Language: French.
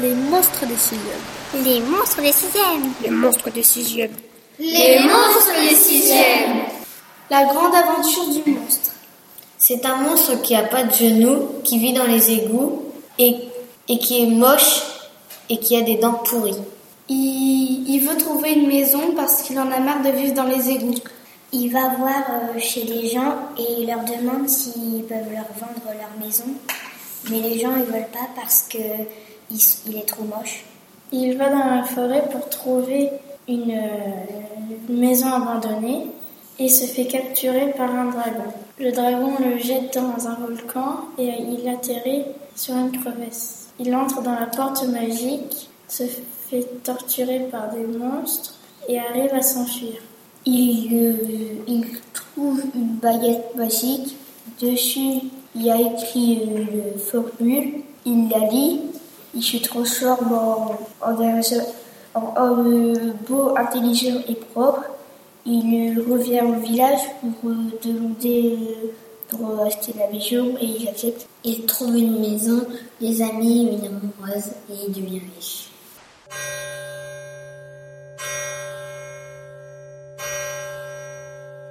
Les monstres des sixièmes. Les monstres des sixièmes. Les monstres des sixièmes. Les monstres des sixièmes. La grande aventure du monstre. C'est un monstre qui a pas de genoux, qui vit dans les égouts et, et qui est moche et qui a des dents pourries. Il, il veut trouver une maison parce qu'il en a marre de vivre dans les égouts. Il va voir euh, chez les gens et il leur demande s'ils peuvent leur vendre leur maison. Mais les gens ils veulent pas parce que il, il est trop moche. Il va dans la forêt pour trouver une, euh, une maison abandonnée et se fait capturer par un dragon. Le dragon le jette dans un volcan et il atterrit sur une crevasse. Il entre dans la porte magique, se fait torturer par des monstres et arrive à s'enfuir. Il, euh, il trouve une baguette magique. Dessus, il a écrit euh, le formule. Il la lit. Il se transforme en, un, un euh, beau, intelligent et propre. Il revient au village pour demander pour acheter la maison et il accepte. Il trouve une maison, des amis, une amoureuse et il devient riche.